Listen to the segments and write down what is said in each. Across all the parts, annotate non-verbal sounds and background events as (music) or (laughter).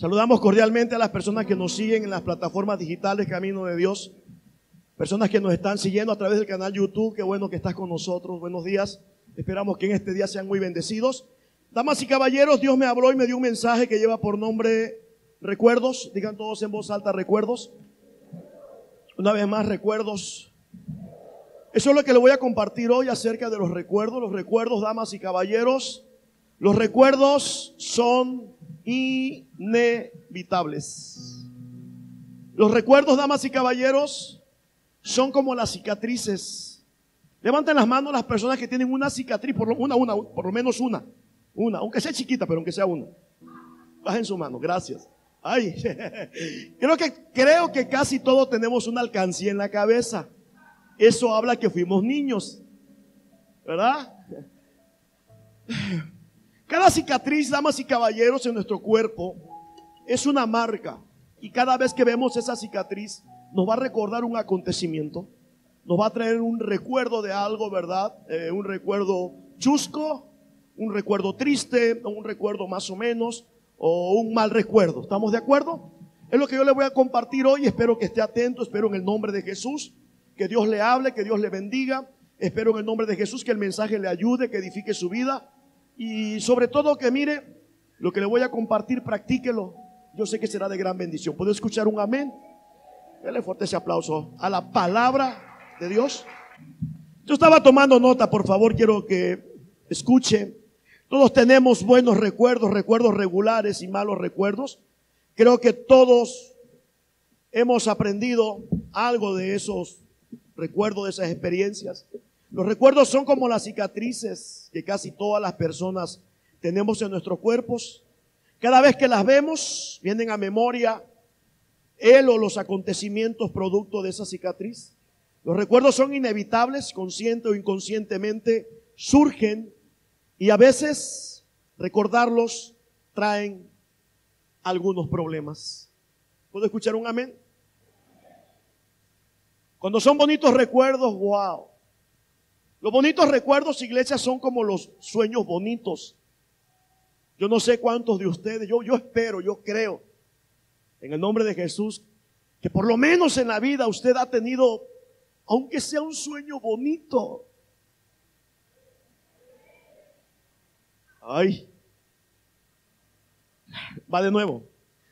Saludamos cordialmente a las personas que nos siguen en las plataformas digitales Camino de Dios. Personas que nos están siguiendo a través del canal YouTube. Qué bueno que estás con nosotros. Buenos días. Esperamos que en este día sean muy bendecidos. Damas y caballeros, Dios me habló y me dio un mensaje que lleva por nombre recuerdos. Digan todos en voz alta recuerdos. Una vez más, recuerdos. Eso es lo que le voy a compartir hoy acerca de los recuerdos. Los recuerdos, damas y caballeros. Los recuerdos son inevitables. Los recuerdos, damas y caballeros, son como las cicatrices. Levanten las manos las personas que tienen una cicatriz, por lo, una, una, por lo menos una. Una, aunque sea chiquita, pero aunque sea una. Bajen su mano, gracias. Ay, (laughs) creo que, creo que casi todos tenemos una alcancía en la cabeza. Eso habla que fuimos niños, ¿verdad? Cada cicatriz, damas y caballeros, en nuestro cuerpo es una marca. Y cada vez que vemos esa cicatriz, nos va a recordar un acontecimiento. Nos va a traer un recuerdo de algo, ¿verdad? Eh, un recuerdo chusco, un recuerdo triste, un recuerdo más o menos, o un mal recuerdo. ¿Estamos de acuerdo? Es lo que yo le voy a compartir hoy. Espero que esté atento. Espero en el nombre de Jesús. Que Dios le hable, que Dios le bendiga. Espero en el nombre de Jesús que el mensaje le ayude, que edifique su vida y sobre todo que mire, lo que le voy a compartir, practíquelo. Yo sé que será de gran bendición. ¿Puedo escuchar un amén? Dele fuerte ese aplauso a la palabra de Dios. Yo estaba tomando nota, por favor, quiero que escuche. Todos tenemos buenos recuerdos, recuerdos regulares y malos recuerdos. Creo que todos hemos aprendido algo de esos recuerdos, de esas experiencias. Los recuerdos son como las cicatrices que casi todas las personas tenemos en nuestros cuerpos. Cada vez que las vemos, vienen a memoria él o los acontecimientos producto de esa cicatriz. Los recuerdos son inevitables, consciente o inconscientemente, surgen y a veces recordarlos traen algunos problemas. ¿Puedo escuchar un amén? Cuando son bonitos recuerdos, wow. Los bonitos recuerdos, iglesia, son como los sueños bonitos. Yo no sé cuántos de ustedes, yo, yo espero, yo creo, en el nombre de Jesús, que por lo menos en la vida usted ha tenido, aunque sea un sueño bonito. Ay, va de nuevo.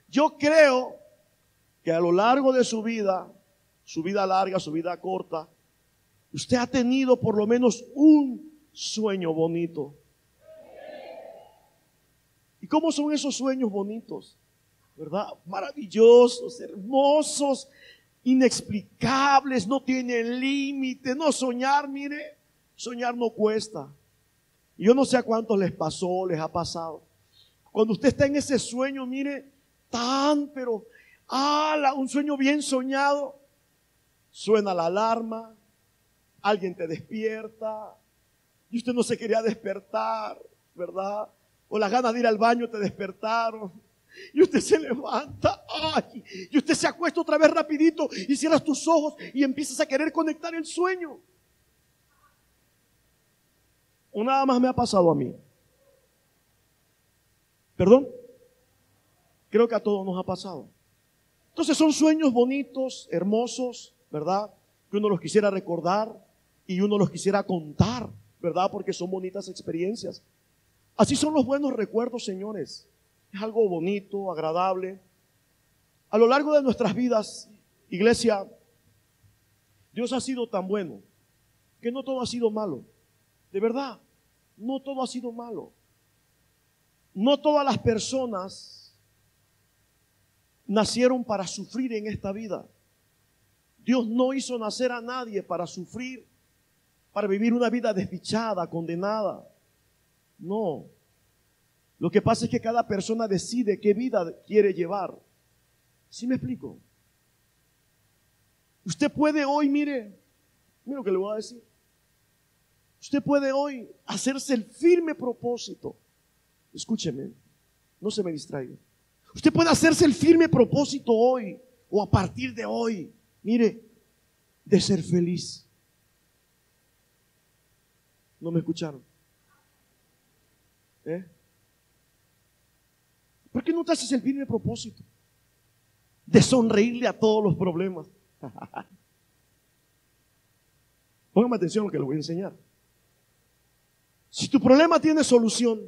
Yo creo que a lo largo de su vida, su vida larga, su vida corta, Usted ha tenido por lo menos un sueño bonito. ¿Y cómo son esos sueños bonitos? ¿Verdad? Maravillosos, hermosos, inexplicables, no tienen límite, no soñar, mire, soñar no cuesta. yo no sé a cuántos les pasó, les ha pasado. Cuando usted está en ese sueño, mire, tan, pero, ala, un sueño bien soñado, suena la alarma, alguien te despierta y usted no se quería despertar, ¿verdad? O las ganas de ir al baño te despertaron. Y usted se levanta, ay, y usted se acuesta otra vez rapidito y cierras tus ojos y empiezas a querer conectar el sueño. O nada más me ha pasado a mí. ¿Perdón? Creo que a todos nos ha pasado. Entonces son sueños bonitos, hermosos, ¿verdad? Que uno los quisiera recordar, y uno los quisiera contar, ¿verdad? Porque son bonitas experiencias. Así son los buenos recuerdos, señores. Es algo bonito, agradable. A lo largo de nuestras vidas, iglesia, Dios ha sido tan bueno que no todo ha sido malo. De verdad, no todo ha sido malo. No todas las personas nacieron para sufrir en esta vida. Dios no hizo nacer a nadie para sufrir para vivir una vida desdichada, condenada. No. Lo que pasa es que cada persona decide qué vida quiere llevar. ¿Sí me explico? Usted puede hoy, mire, mire lo que le voy a decir. Usted puede hoy hacerse el firme propósito. Escúcheme, no se me distraiga. Usted puede hacerse el firme propósito hoy o a partir de hoy, mire, de ser feliz. ¿No me escucharon? ¿Eh? ¿Por qué no te haces el firme propósito de sonreírle a todos los problemas? (laughs) Póngame atención a lo que les voy a enseñar. Si tu problema tiene solución,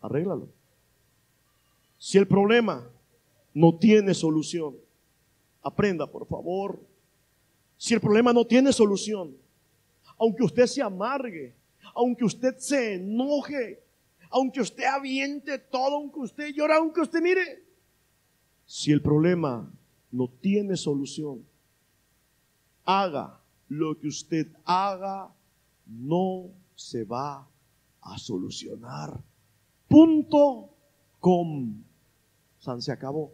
arréglalo. Si el problema no tiene solución, aprenda, por favor. Si el problema no tiene solución, aunque usted se amargue, aunque usted se enoje, aunque usted aviente todo, aunque usted llore, aunque usted mire, si el problema no tiene solución, haga lo que usted haga, no se va a solucionar. Punto com. Se acabó.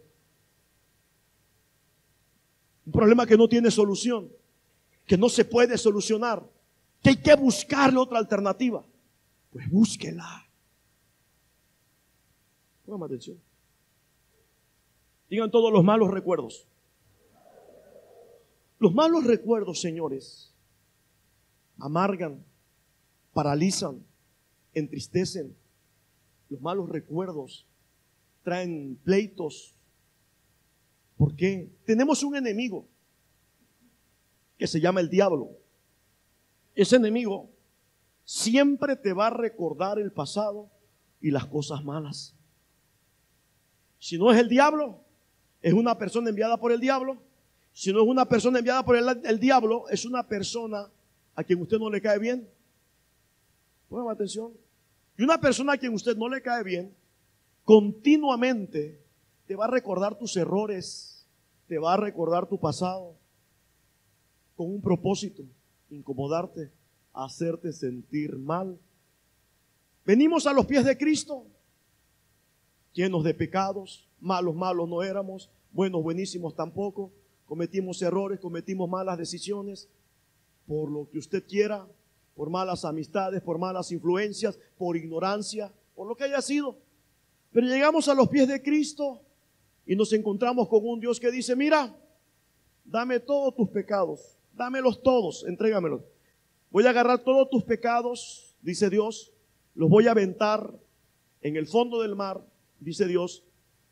Un problema que no tiene solución, que no se puede solucionar, que hay que buscarle otra alternativa. Pues búsquela. Póngame atención. Digan todos los malos recuerdos. Los malos recuerdos, señores, amargan, paralizan, entristecen. Los malos recuerdos traen pleitos. ¿Por qué? Tenemos un enemigo que se llama el diablo. Ese enemigo siempre te va a recordar el pasado y las cosas malas. Si no es el diablo, es una persona enviada por el diablo. Si no es una persona enviada por el, diablo, es una persona a quien usted no le cae bien. Pongan atención. Y una persona a quien usted no le cae bien, continuamente te va a recordar tus errores, te va a recordar tu pasado, con un propósito, incomodarte, hacerte sentir mal. Venimos a los pies de Cristo, llenos de pecados, malos, malos no éramos, buenos, buenísimos tampoco, cometimos errores, cometimos malas decisiones, por lo que usted quiera, por malas amistades, por malas influencias, por ignorancia, por lo que haya sido. Pero llegamos a los pies de Cristo y nos encontramos con un Dios que dice, mira, dame todos tus pecados, dámelos todos, entrégamelos. Voy a agarrar todos tus pecados, dice Dios, los voy a aventar en el fondo del mar, dice Dios,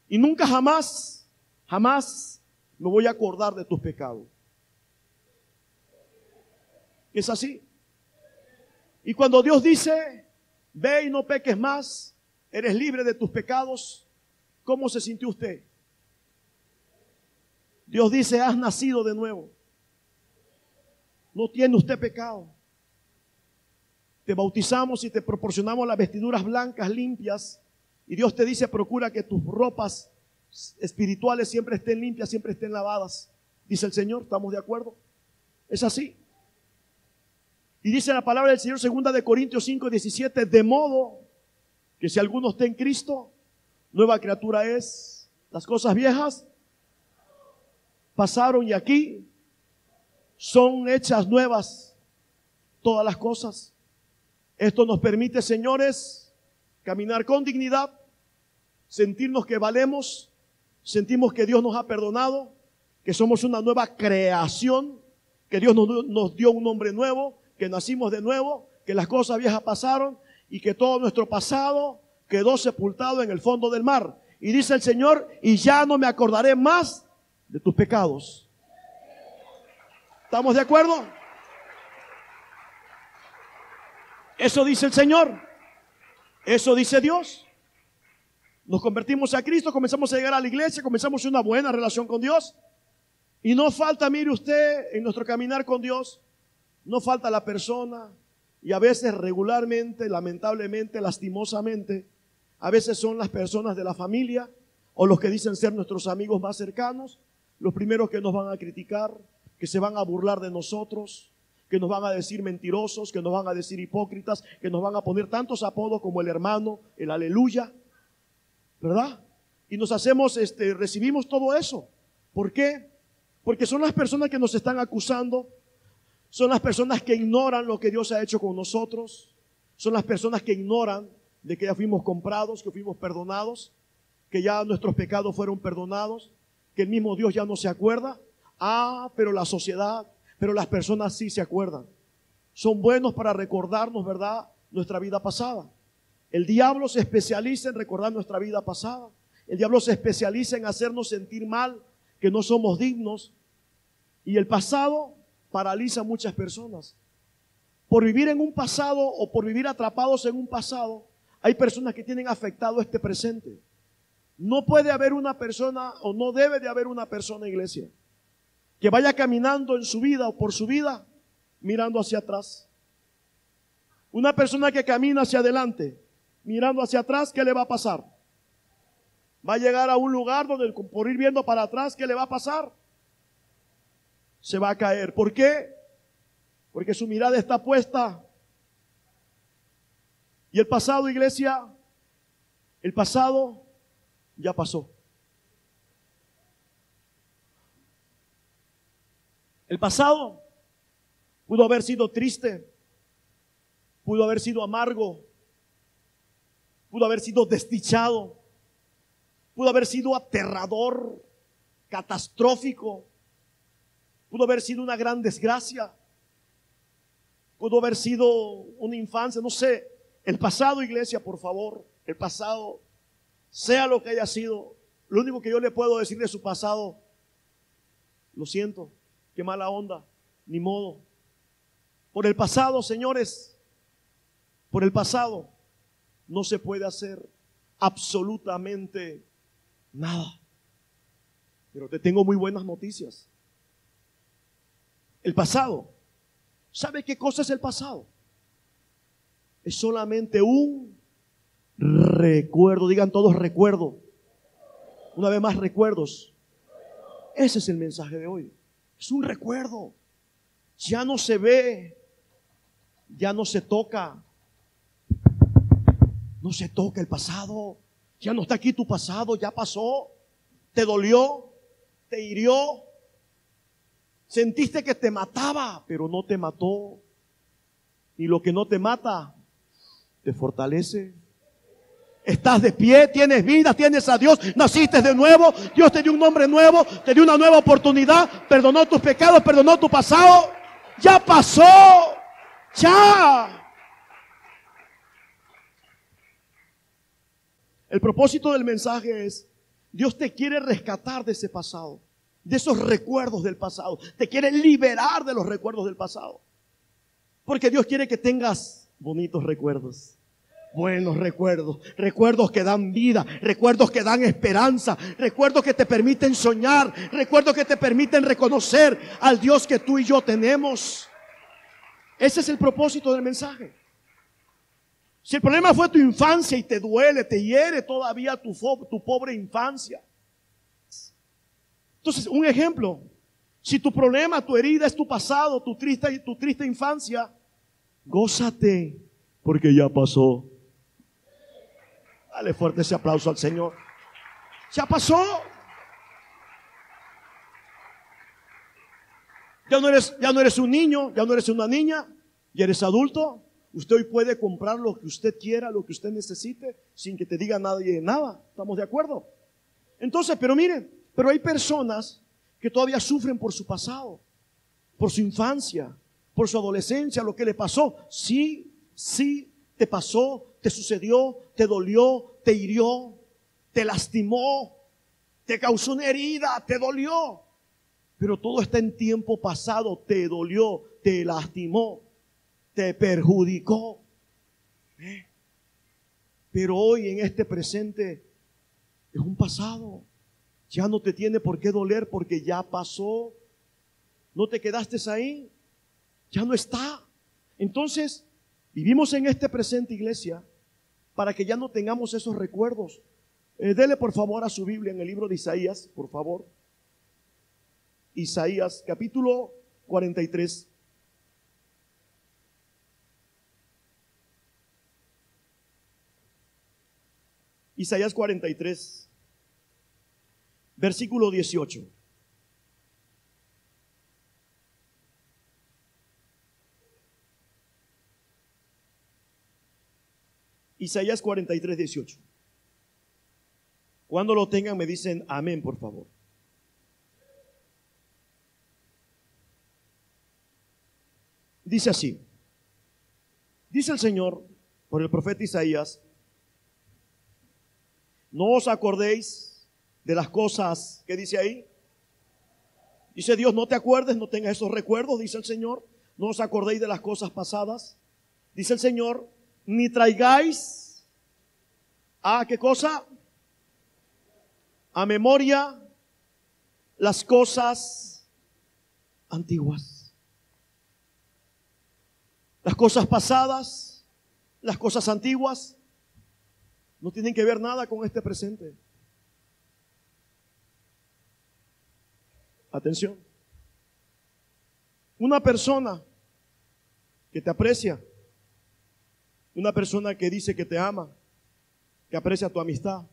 y nunca jamás, jamás me voy a acordar de tus pecados. Es así. Y cuando Dios dice, ve y no peques más, eres libre de tus pecados. ¿Cómo se sintió usted? Dios dice, has nacido de nuevo. No tiene usted pecado. Te bautizamos y te proporcionamos las vestiduras blancas, limpias. Y Dios te dice, procura que tus ropas espirituales siempre estén limpias, siempre estén lavadas. Dice el Señor, ¿estamos de acuerdo? Es así. Y dice la palabra del Señor, segunda de Corintios 5, 17, de modo que si alguno está en Cristo, nueva criatura es. Las cosas viejas pasaron y aquí son hechas nuevas todas las cosas. Esto nos permite, señores, caminar con dignidad, sentirnos que valemos, sentimos que Dios nos ha perdonado, que somos una nueva creación, que Dios nos, dio un nombre nuevo, que nacimos de nuevo, que las cosas viejas pasaron y que todo nuestro pasado quedó sepultado en el fondo del mar. Y dice el Señor, y ya no me acordaré más de tus pecados. ¿Estamos de acuerdo? Eso dice el Señor. Eso dice Dios. Nos convertimos a Cristo, comenzamos a llegar a la iglesia, comenzamos una buena relación con Dios. Y no falta, mire usted, en nuestro caminar con Dios, no falta la persona, y a veces regularmente, lamentablemente, lastimosamente, a veces son las personas de la familia o los que dicen ser nuestros amigos más cercanos, los primeros que nos van a criticar, que se van a burlar de nosotros, que nos van a decir mentirosos, que nos van a decir hipócritas, que nos van a poner tantos apodos como el hermano, el aleluya, ¿verdad? Y nos hacemos, este, recibimos todo eso. ¿Por qué? Porque son las personas que nos están acusando son las personas que ignoran lo que Dios ha hecho con nosotros. Son las personas que ignoran de que ya fuimos comprados, que fuimos perdonados, que ya nuestros pecados fueron perdonados, que el mismo Dios ya no se acuerda. Ah, pero la sociedad, pero las personas sí se acuerdan. Son buenos para recordarnos, ¿verdad? Nuestra vida pasada. El diablo se especializa en recordar nuestra vida pasada. El diablo se especializa en hacernos sentir mal, que no somos dignos. Y el pasado paraliza a muchas personas. Por vivir en un pasado o por vivir atrapados en un pasado, hay personas que tienen afectado este presente. No puede haber una persona o no debe de haber una persona, iglesia, que vaya caminando en su vida o por su vida mirando hacia atrás. Una persona que camina hacia adelante mirando hacia atrás, ¿qué le va a pasar? Va a llegar a un lugar donde por ir viendo para atrás, ¿qué le va a pasar? Se va a caer. ¿Por qué? Porque su mirada está puesta. Y el pasado, iglesia, el pasado ya pasó. El pasado pudo haber sido triste, pudo haber sido amargo, pudo haber sido desdichado, pudo haber sido aterrador, catastrófico, pudo haber sido una gran desgracia, pudo haber sido una infancia, no sé, el pasado iglesia, por favor, el pasado, sea lo que haya sido, lo único que yo le puedo decir de su pasado, lo siento, qué mala onda, ni modo. Por el pasado, señores, por el pasado, no se puede hacer absolutamente nada. Pero te tengo muy buenas noticias. El pasado. ¿Sabe qué cosa es el pasado? Es solamente un recuerdo. Digan todos recuerdo. Una vez más recuerdos. Ese es el mensaje de hoy. Es un recuerdo. Ya no se ve. Ya no se toca. No se toca el pasado. Ya no está aquí tu pasado, ya pasó. Te dolió, te hirió. Sentiste que te mataba, pero no te mató. Y lo que no te mata, te fortalece. Estás de pie, tienes vida, tienes a Dios, naciste de nuevo, Dios te dio un nombre nuevo, te dio una nueva oportunidad, perdonó tus pecados, perdonó tu pasado. Ya pasó, ya. El propósito del mensaje es, Dios te quiere rescatar de ese pasado, de esos recuerdos del pasado. Te quiere liberar de los recuerdos del pasado. Porque Dios quiere que tengas bonitos recuerdos, buenos recuerdos, recuerdos que dan vida, recuerdos que dan esperanza, recuerdos que te permiten soñar, recuerdos que te permiten reconocer al Dios que tú y yo tenemos. Ese es el propósito del mensaje. Si el problema fue tu infancia y te duele, te hiere todavía tu, tu pobre infancia. Entonces, un ejemplo, si tu problema, tu herida es tu pasado, tu triste, tu triste infancia, gózate porque ya pasó. Dale fuerte ese aplauso al Señor. Ya pasó. Ya no eres, ya no eres un niño, ya no eres una niña, ya eres adulto. Usted hoy puede comprar lo que usted quiera, lo que usted necesite, sin que te diga nadie nada. ¿Estamos de acuerdo? Entonces, pero miren, pero hay personas que todavía sufren por su pasado, por su infancia, por su adolescencia, lo que le pasó. Sí, sí, te pasó, te sucedió, te dolió, te hirió, te lastimó, te causó una herida, te dolió. Pero todo está en tiempo pasado, te dolió, te lastimó te perjudicó. ¿Eh? Pero hoy en este presente es un pasado. Ya no te tiene por qué doler porque ya pasó. No te quedaste ahí. Ya no está. Entonces, vivimos en este presente iglesia para que ya no tengamos esos recuerdos. Eh, dele por favor a su Biblia en el libro de Isaías, por favor. Isaías capítulo 43. Isaías 43, versículo 18. Isaías 43, 18. Cuando lo tengan me dicen amén, por favor. Dice así. Dice el Señor por el profeta Isaías, No os acordéis de las cosas que dice ahí. Dice Dios, no te acuerdes, no tengas esos recuerdos, dice el Señor. No os acordéis de las cosas pasadas. Dice el Señor, ni traigáis a qué cosa? A memoria las cosas antiguas. Las cosas pasadas, las cosas antiguas, no tienen que ver nada con este presente. Atención. Una persona que te aprecia, una persona que dice que te ama, que aprecia tu amistad,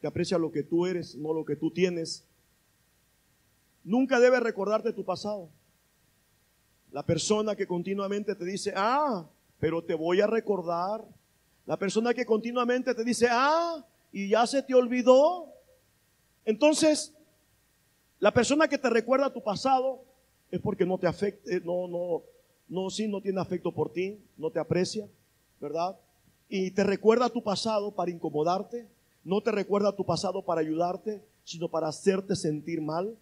que aprecia lo que tú eres, no lo que tú tienes, nunca debe recordarte tu pasado. La persona que continuamente te dice, ah, pero te voy a recordar la persona que continuamente te dice, ah, y ya se te olvidó. Entonces, la persona que te recuerda tu pasado es porque no te afecta, no, no, no, sí, no tiene afecto por ti, no te aprecia, ¿verdad? Y te recuerda tu pasado para incomodarte, no te recuerda tu pasado para ayudarte, sino para hacerte sentir mal,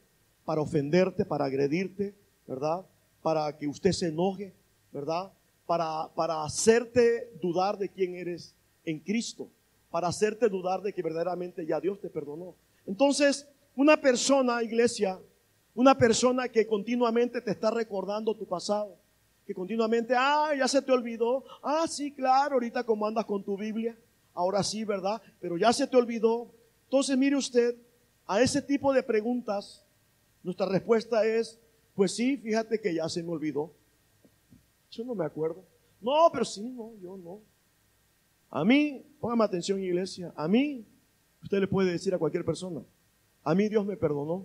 para ofenderte, para agredirte, ¿verdad? Para que usted se enoje, ¿verdad? para, hacerte dudar de quién eres en Cristo, para hacerte dudar de que verdaderamente ya Dios te perdonó. Entonces, una persona, iglesia, una persona que continuamente te está recordando tu pasado, continuamente, ah, ya se te olvidó, ah, sí, claro, ahorita como andas con tu Biblia, ahora sí, ¿verdad? Pero ya se te olvidó. Entonces, mire usted, a ese tipo de preguntas, nuestra respuesta es, pues sí, fíjate que ya se me olvidó. Yo no me acuerdo. No, pero sí, no, yo no. A mí, póngame atención iglesia, a mí, usted le puede decir a cualquier persona, a mí Dios me perdonó.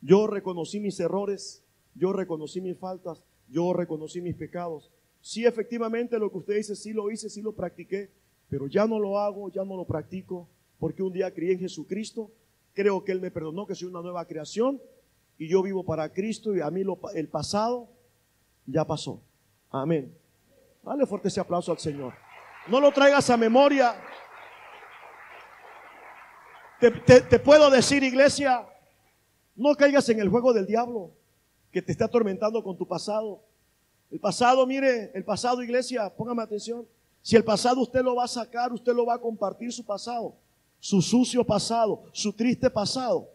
Yo reconocí mis errores, yo reconocí mis faltas, yo reconocí mis pecados. Sí, efectivamente lo que usted dice, sí lo hice, sí lo practiqué, pero ya no lo hago, ya no lo practico, porque un día crié en Jesucristo, creo que Él me perdonó, que soy una nueva creación, y yo vivo para Cristo, y a mí lo, el pasado ya pasó. Amén. Dale fuerte ese aplauso al Señor. No lo traigas a memoria. Te, puedo decir, iglesia, no caigas en el juego del diablo que te está atormentando con tu pasado. El pasado, mire, el pasado, iglesia, póngame atención. Si el pasado usted lo va a sacar, usted lo va a compartir su pasado, su sucio pasado, su triste pasado,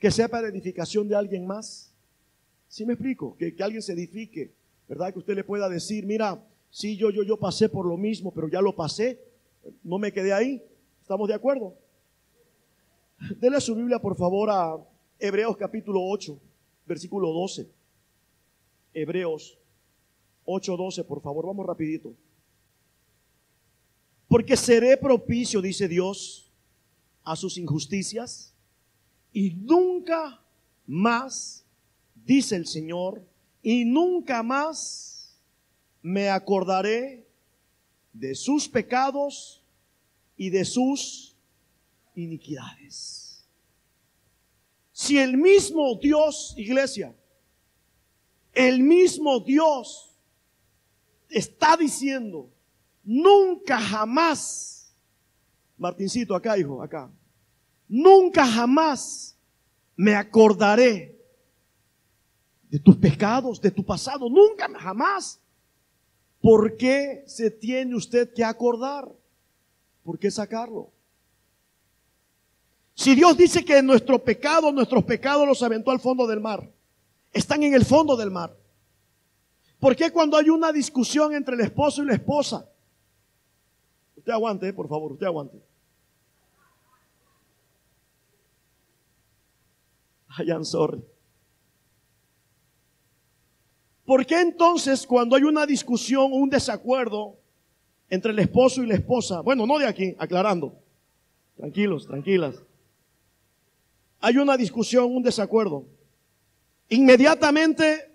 que sea para edificación de alguien más. ¿Sí me explico? Que, que alguien se edifique ¿verdad? Que usted le pueda decir, mira, sí, yo, yo, yo pasé por lo mismo, pero ya lo pasé, no me quedé ahí. ¿Estamos de acuerdo? Dele su Biblia, por favor, a Hebreos capítulo 8, versículo 12. Hebreos 8, 12, por favor, vamos rapidito. Porque seré propicio, dice Dios, a sus injusticias y nunca más, dice el Señor, y nunca más me acordaré de sus pecados y de sus iniquidades. Si el mismo Dios, iglesia, el mismo Dios está diciendo, nunca jamás, Martincito, acá hijo, acá, nunca jamás me acordaré de tus pecados, de tu pasado, nunca, jamás. ¿Por qué se tiene usted que acordar? ¿Por qué sacarlo? Si Dios dice que nuestro pecado, nuestros pecados los aventó al fondo del mar, están en el fondo del mar. ¿Por qué cuando hay una discusión entre el esposo y la esposa? Usted aguante, por favor, usted aguante. (laughs) I am sorry. ¿Por qué entonces cuando hay una discusión o un desacuerdo entre el esposo y la esposa, bueno, no de aquí, aclarando, tranquilos, tranquilas, hay una discusión, un desacuerdo, inmediatamente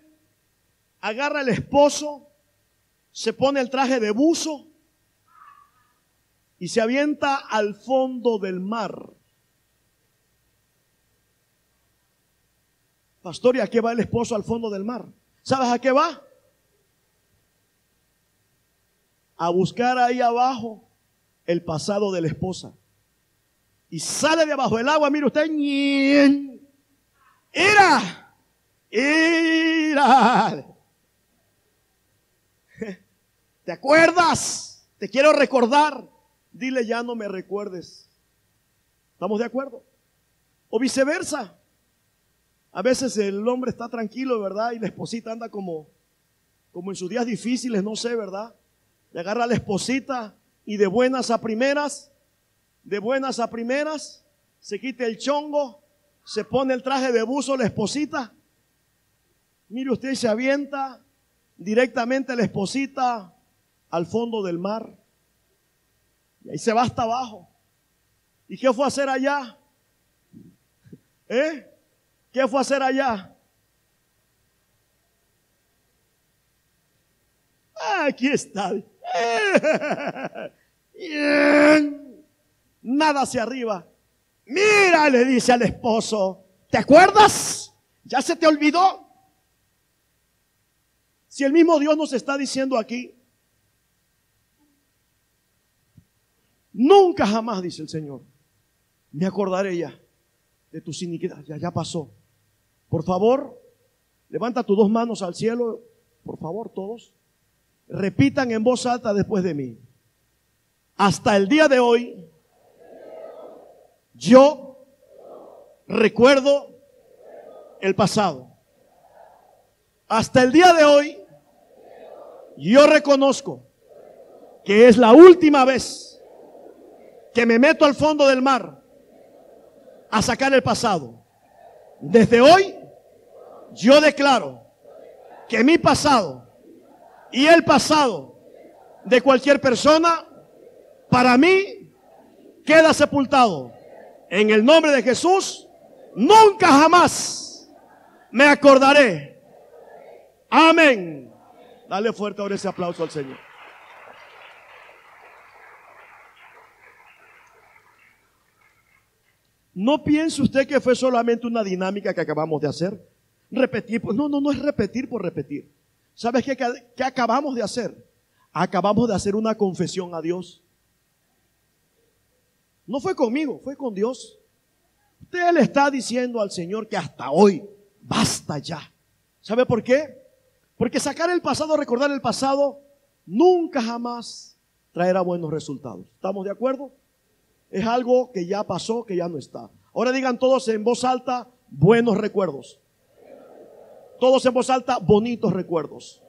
agarra el esposo, se pone el traje de buzo y se avienta al fondo del mar. Pastor, ¿y a qué va el esposo al fondo del mar? ¿Sabes a qué va? A buscar ahí abajo el pasado de la esposa. y sale de abajo del agua, mire usted, ira, (laughs) ¿Te acuerdas? Te quiero recordar. Dile, ya no me recuerdes. ¿Estamos de acuerdo? O viceversa. A veces el hombre está tranquilo, ¿verdad? Y la esposita anda como, como en sus días difíciles, no sé, ¿verdad? Le agarra a la esposita y de buenas a primeras de buenas a primeras, se quita el chongo, se pone el traje de buzo, la esposita. Mire usted, se avienta directamente la esposita al fondo del mar. Y ahí se va hasta abajo. ¿Y qué fue a hacer allá? ¿Eh? ¿Qué fue a hacer allá? Aquí está. (laughs) Bien nada hacia arriba. Mira, le dice al esposo, ¿te acuerdas? ¿Ya se te olvidó? Si el mismo Dios nos está diciendo aquí, nunca jamás, dice el Señor, me acordaré ya de tus iniquidades, ya, ya pasó. Por favor, levanta tus dos manos al cielo, por favor, todos. Repitan en voz alta después de mí. Hasta el día de hoy, yo recuerdo el pasado. Hasta el día de hoy, yo reconozco que es la última vez que me meto al fondo del mar a sacar el pasado. Desde hoy, yo declaro que mi pasado y el pasado de cualquier persona, para mí, queda sepultado en el nombre de Jesús, nunca jamás me acordaré. Amén. Dale fuerte ahora ese aplauso al Señor. No piense usted que fue solamente una dinámica que acabamos de hacer. Repetir, pues no, no, no es repetir por repetir. ¿Sabes qué, qué acabamos de hacer? Acabamos de hacer una confesión a Dios. No fue conmigo, fue con Dios. Usted le está diciendo al Señor que hasta hoy basta ya. ¿Sabe por qué? Porque sacar el pasado, recordar el pasado, nunca jamás traerá buenos resultados. ¿Estamos de acuerdo? Es algo que ya pasó, que ya no está. Ahora digan todos en voz alta, buenos recuerdos. Todos en voz alta, bonitos recuerdos.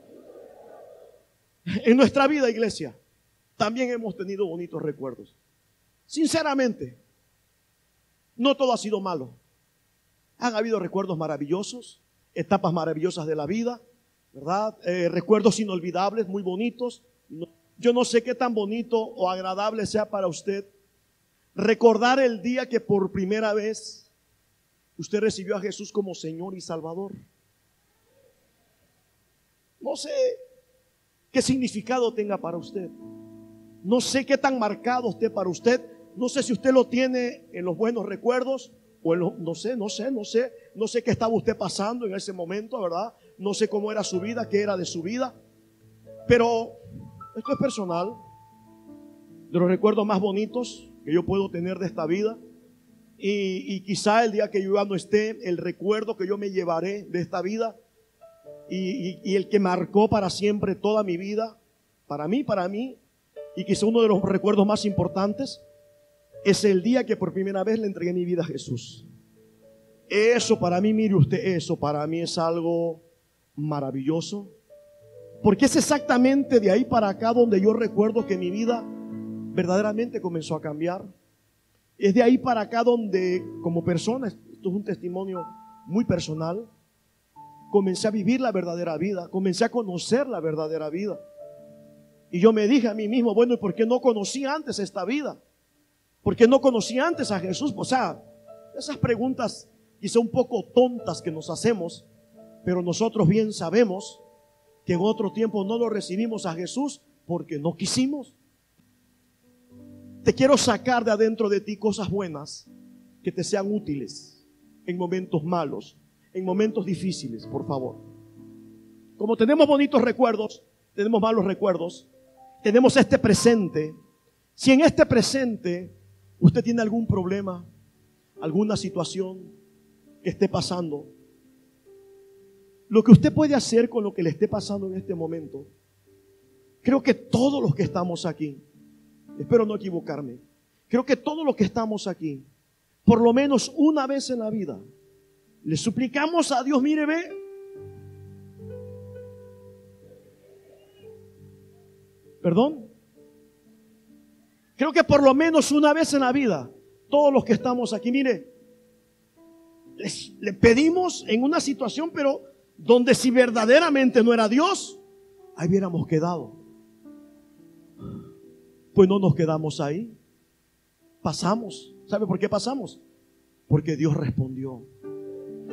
En nuestra vida, iglesia, también hemos tenido bonitos recuerdos. Sinceramente, no todo ha sido malo. Han habido recuerdos maravillosos, etapas maravillosas de la vida, ¿verdad? Eh, recuerdos inolvidables, muy bonitos. Yo no sé qué tan bonito o agradable sea para usted recordar el día que por primera vez usted recibió a Jesús como Señor y Salvador. No sé qué significado tenga para usted. No sé qué tan marcado esté para usted no sé si usted lo tiene en los buenos recuerdos o en los, no sé, no sé, no sé, no sé qué estaba usted pasando en ese momento, ¿verdad? No sé cómo era su vida, qué era de su vida. Pero esto es personal. De los recuerdos más bonitos que yo puedo tener de esta vida. Y, quizá el día que yo ya no esté, el recuerdo que yo me llevaré de esta vida y, y el que marcó para siempre toda mi vida, para mí, para mí, y quizá uno de los recuerdos más importantes, es el día que por primera vez le entregué mi vida a Jesús. Eso para mí, mire usted, eso para mí es algo maravilloso. Porque es exactamente de ahí para acá donde yo recuerdo que mi vida verdaderamente comenzó a cambiar. Es de ahí para acá donde como persona, esto es un testimonio muy personal, comencé a vivir la verdadera vida, comencé a conocer la verdadera vida. Y yo me dije a mí mismo, bueno, ¿y por qué no conocí antes esta vida? porque no conocía antes a Jesús. O sea, esas preguntas quizá un poco tontas que nos hacemos, pero nosotros bien sabemos que en otro tiempo no lo recibimos a Jesús porque no quisimos. Te quiero sacar de adentro de ti cosas buenas que te sean útiles en momentos malos, en momentos difíciles, por favor. Como tenemos bonitos recuerdos, tenemos malos recuerdos, tenemos este presente. Si en este presente usted tiene algún problema, alguna situación que esté pasando, lo que usted puede hacer con lo que le esté pasando en este momento, creo que todos los que estamos aquí, espero no equivocarme, creo que todos los que estamos aquí, por lo menos una vez en la vida, le suplicamos a Dios, mire, ve, perdón, creo que por lo menos una vez en la vida, todos los que estamos aquí, mire, le pedimos en una situación, pero donde si verdaderamente no era Dios, ahí hubiéramos quedado. Pues no nos quedamos ahí. Pasamos. ¿Sabe por qué pasamos? Porque Dios respondió.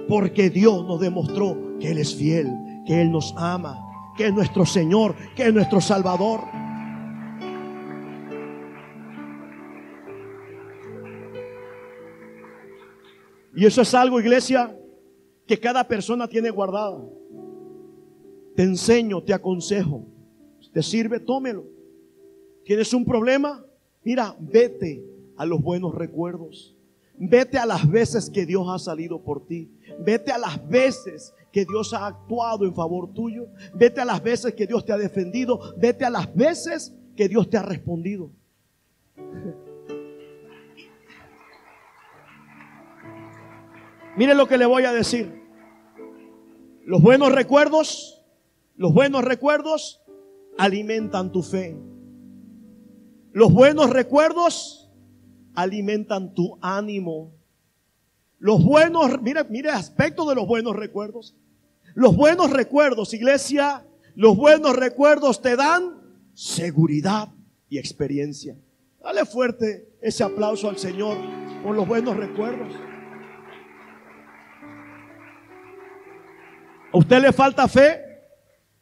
Porque Dios nos demostró que Él es fiel, que Él nos ama, que es nuestro Señor, que es nuestro Salvador. Y eso es algo, iglesia, que cada persona tiene guardada. Te enseño, te aconsejo. ¿Te sirve? Tómelo. ¿Tienes un problema? Mira, vete a los buenos recuerdos. Vete a las veces que Dios ha salido por ti. Vete a las veces que Dios ha actuado en favor tuyo. Vete a las veces que Dios te ha defendido. Vete a las veces que Dios te ha respondido. (laughs) Mire lo que le voy a decir. Los buenos recuerdos, los buenos recuerdos alimentan tu fe. Los buenos recuerdos alimentan tu ánimo. Los buenos, mire, mire aspecto de los buenos recuerdos. Los buenos recuerdos, iglesia, los buenos recuerdos te dan seguridad y experiencia. Dale fuerte ese aplauso al Señor por los buenos recuerdos. ¿A usted le falta fe?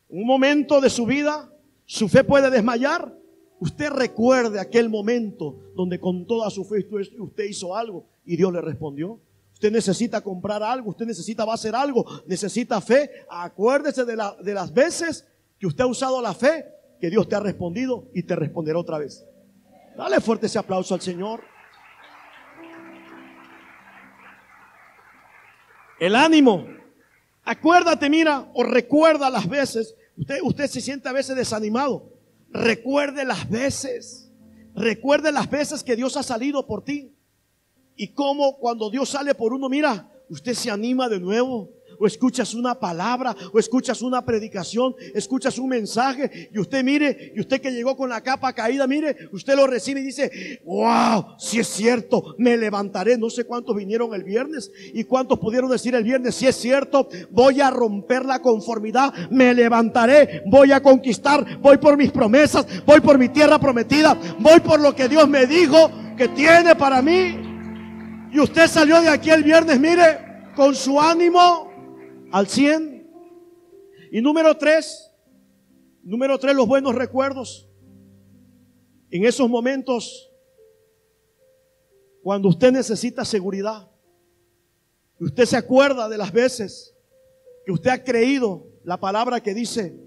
Un momento de su vida, su fe puede desmayar. Usted recuerde aquel momento donde con toda su fe usted hizo algo y Dios le respondió. Usted necesita comprar algo, usted necesita va a hacer algo, necesita fe. Acuérdese de, de las veces que usted ha usado la fe, que Dios te ha respondido y te responderá otra vez. Dale fuerte ese aplauso al Señor. El ánimo Acuérdate, mira, o recuerda las veces. Usted, usted se siente a veces desanimado. Recuerde las veces. Recuerde las veces que Dios ha salido por ti. Y cómo cuando Dios sale por uno, mira, usted se anima de nuevo o escuchas una palabra, o escuchas una predicación, escuchas un mensaje, y usted mire, y usted que llegó con la capa caída, mire, usted lo recibe y dice, wow, si es cierto, me levantaré. No sé cuántos vinieron el viernes y cuántos pudieron decir el viernes, si es cierto, voy a romper la conformidad, me levantaré, voy a conquistar, voy por mis promesas, voy por mi tierra prometida, voy por lo que Dios me dijo que tiene para mí. Y usted salió de aquí el viernes, mire, con su ánimo al 100. Y número tres, número tres, los buenos recuerdos. En esos momentos, cuando usted necesita seguridad, usted se acuerda de las veces que usted ha creído la palabra que dice,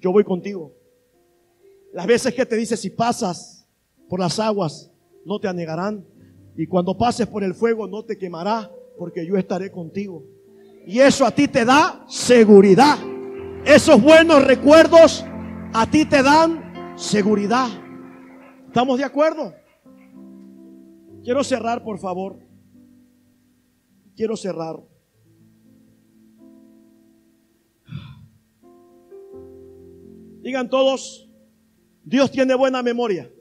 yo voy contigo. Las veces que te dice, si pasas por las aguas, no te anegarán. Y cuando pases por el fuego, no te quemará, porque yo estaré contigo. Y eso a ti te da seguridad. Esos buenos recuerdos a ti te dan seguridad. ¿Estamos de acuerdo? Quiero cerrar, por favor. Quiero cerrar. Digan todos, Dios tiene buena memoria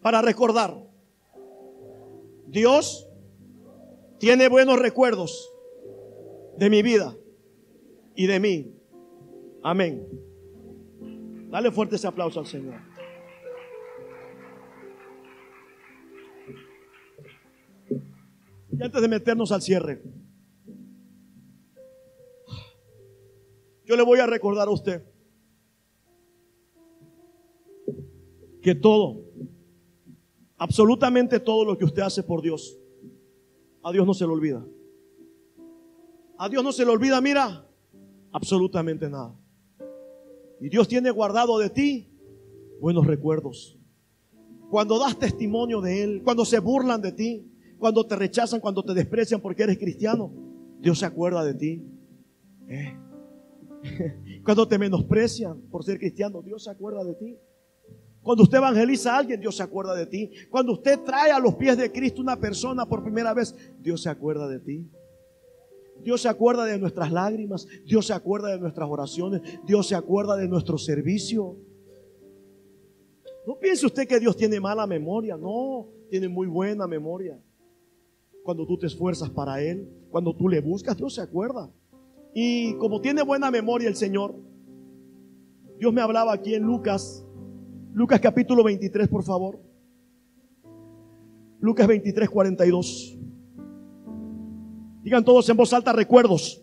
para recordar. Dios tiene buenos recuerdos de mi vida y de mí. Amén. Dale fuerte ese aplauso al Señor. Y antes de meternos al cierre, yo le voy a recordar a usted que todo, absolutamente todo lo que usted hace por Dios, a Dios no se le olvida. A Dios no se le olvida, mira, absolutamente nada. Y Dios tiene guardado de ti buenos recuerdos. cuando das testimonio de Él, cuando se burlan de ti, cuando te rechazan, cuando te desprecian porque eres cristiano, Dios se acuerda de ti. Eh. (laughs) Cuando te menosprecian por ser cristiano, Dios se acuerda de ti. Cuando usted evangeliza a alguien, Dios se acuerda de ti. Cuando usted trae a los pies de Cristo una persona por primera vez, Dios se acuerda de ti. Dios se acuerda de nuestras lágrimas, Dios se acuerda de nuestras oraciones, Dios se acuerda de nuestro servicio. No piense usted que Dios tiene mala memoria, no, tiene muy buena memoria. Cuando tú te esfuerzas para Él, cuando tú le buscas, Dios se acuerda. Y como tiene buena memoria el Señor, Dios me hablaba aquí en Lucas, Lucas capítulo 23, por favor. Lucas 23, 42. Digan todos en voz alta recuerdos.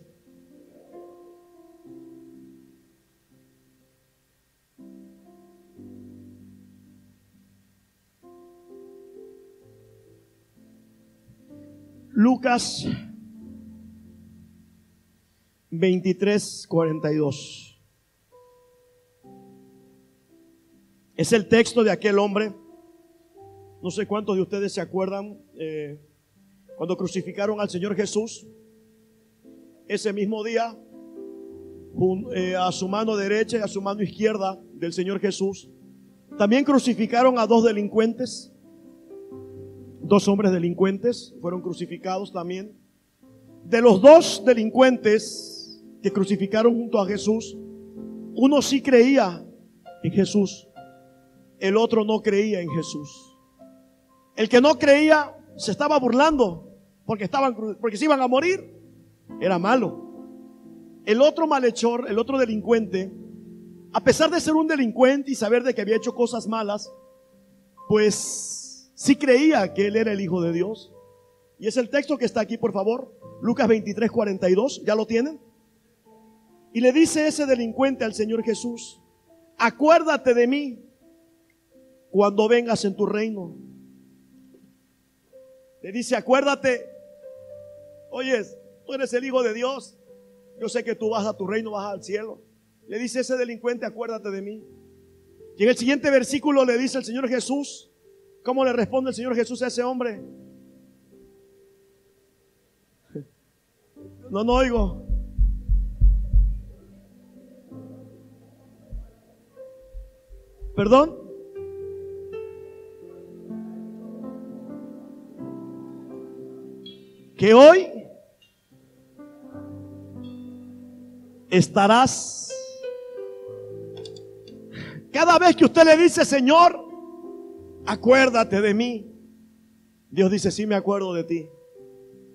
Lucas 23, 42. Es el texto de aquel hombre. No sé cuántos de ustedes se acuerdan eh, cuando crucificaron al Señor Jesús. Ese mismo día, eh, a su mano derecha y a su mano izquierda del Señor Jesús, también crucificaron a dos delincuentes Dos hombres delincuentes fueron crucificados también. De los dos delincuentes que crucificaron junto a Jesús, uno sí creía en Jesús, el otro no creía en Jesús. El que no creía se estaba burlando porque estaban porque se iban a morir. Era malo. El otro malhechor, el otro delincuente, a pesar de ser un delincuente y saber de que había hecho cosas malas, pues si creía que él era el Hijo de Dios. Y es el texto que está aquí, por favor. Lucas 23, 42. ¿Ya lo tienen? Y le dice ese delincuente al Señor Jesús, acuérdate de mí cuando vengas en tu reino. Le dice, acuérdate, oyes, tú eres el Hijo de Dios. Yo sé que tú vas a tu reino, vas al cielo. Le dice ese delincuente, acuérdate de mí. Y en el siguiente versículo le dice el Señor Jesús, ¿Cómo le responde el Señor Jesús a ese hombre? No, no oigo. ¿Perdón? Que hoy estarás. Cada vez que usted le dice, Señor, acuérdate de mí. Dios dice, sí me acuerdo de ti.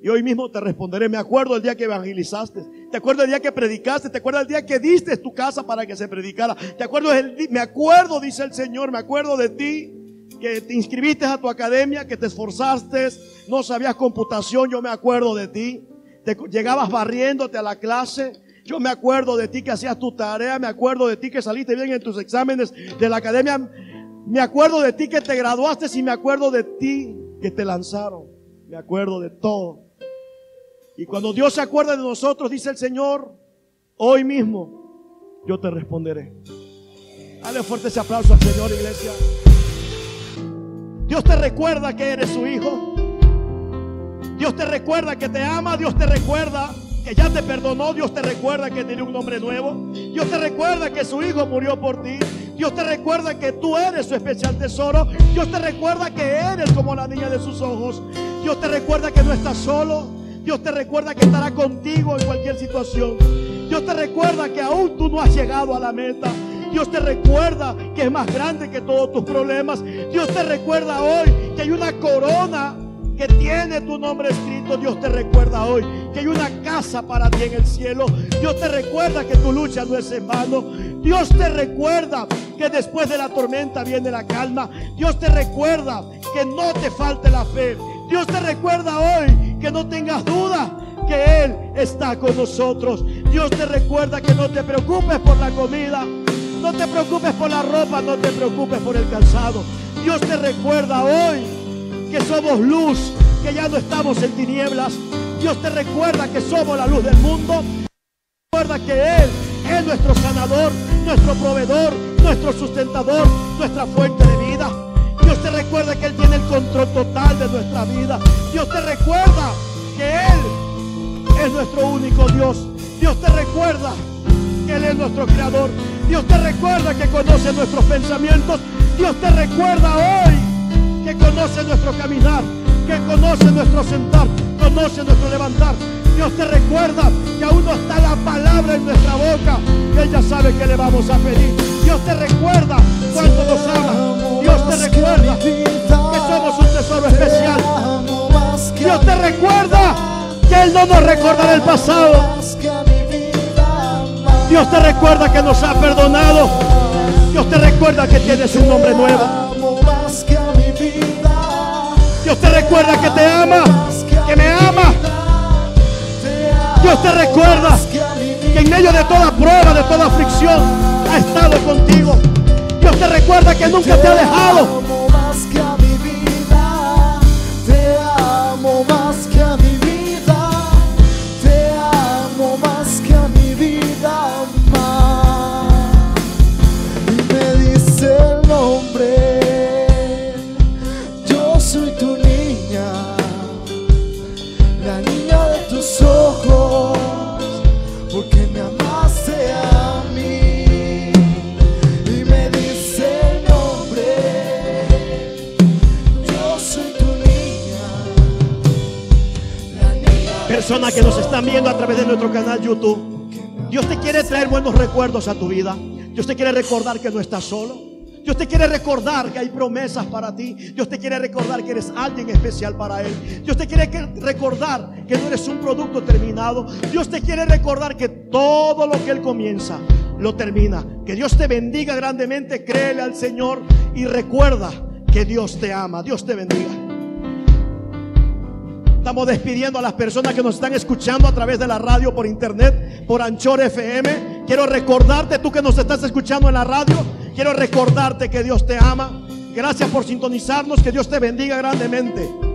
Y hoy mismo te responderé, me acuerdo el día que evangelizaste, te acuerdo el día que predicaste, te acuerdo el día que diste tu casa para que se predicara, te acuerdo el, me acuerdo, dice el Señor, me acuerdo de ti, que te inscribiste a tu academia, que te esforzaste, no sabías computación, yo me acuerdo de ti, te, llegabas barriéndote a la clase, yo me acuerdo de ti que hacías tu tarea, me acuerdo de ti que saliste bien en tus exámenes de la academia, me acuerdo de ti que te graduaste y me acuerdo de ti que te lanzaron. Me acuerdo de todo. Y cuando Dios se acuerda de nosotros, dice el Señor, hoy mismo yo te responderé. Dale fuerte ese aplauso al Señor, iglesia. Dios te recuerda que eres su hijo. Dios te recuerda que te ama. Dios te recuerda que ya te perdonó. Dios te recuerda que tiene un nombre nuevo. Dios te recuerda que su hijo murió por ti. Dios te recuerda que tú eres su especial tesoro. Dios te recuerda que eres como la niña de sus ojos. Dios te recuerda que no estás solo. Dios te recuerda que estará contigo en cualquier situación. Dios te recuerda que aún tú no has llegado a la meta. Dios te recuerda que es más grande que todos tus problemas. Dios te recuerda hoy que hay una corona que tiene tu nombre escrito. Dios te recuerda hoy que hay una casa para ti en el cielo. Dios te recuerda que tu lucha no es en vano. Dios te recuerda que después de la tormenta viene la calma. Dios te recuerda que no te falte la fe. Dios te recuerda hoy que no tengas duda que Él está con nosotros. Dios te recuerda que no te preocupes por la comida. No te preocupes por la ropa, no te preocupes por el calzado. Dios te recuerda hoy que somos luz, que ya no estamos en tinieblas. Dios te recuerda que somos la luz del mundo. Recuerda que Él es nuestro sanador, nuestro proveedor, nuestro sustentador, nuestra fuente de vida. Dios te recuerda que Él tiene el control total de nuestra vida. Dios te recuerda que Él es nuestro único Dios. Dios te recuerda Él es nuestro creador. Dios te recuerda que conoce nuestros pensamientos. Dios te recuerda hoy que conoce nuestro caminar, que conoce nuestro sentar, conoce nuestro levantar. Dios te recuerda que aún no está la palabra en nuestra boca, que Él ya sabe que le vamos a pedir. Dios te recuerda cuánto nos ama. Dios te recuerda que somos un tesoro especial. Dios te recuerda que Él no nos recordará el pasado. Dios te recuerda que nos ha perdonado. Dios te recuerda que tienes un nombre nuevo. Dios te recuerda que te ama, que me ama. Dios te recuerda que en medio de toda prueba, de toda aflicción, ha estado contigo. Dios te recuerda que nunca te ha dejado. Traer buenos recuerdos a tu vida. Dios te quiere recordar que no estás solo. Dios te quiere recordar que hay promesas para ti. Dios te quiere recordar que eres alguien especial para Él. Dios te quiere recordar que no eres un producto terminado. Dios te quiere recordar que todo lo que Él comienza lo termina. Que Dios te bendiga grandemente. Créele al Señor y recuerda que Dios te ama. Dios te bendiga. Estamos despidiendo a las personas que nos están escuchando a través de la radio, por internet, por Anchor FM. Quiero recordarte, tú que nos estás escuchando en la radio, quiero recordarte que Dios te ama. Gracias por sintonizarnos, que Dios te bendiga grandemente.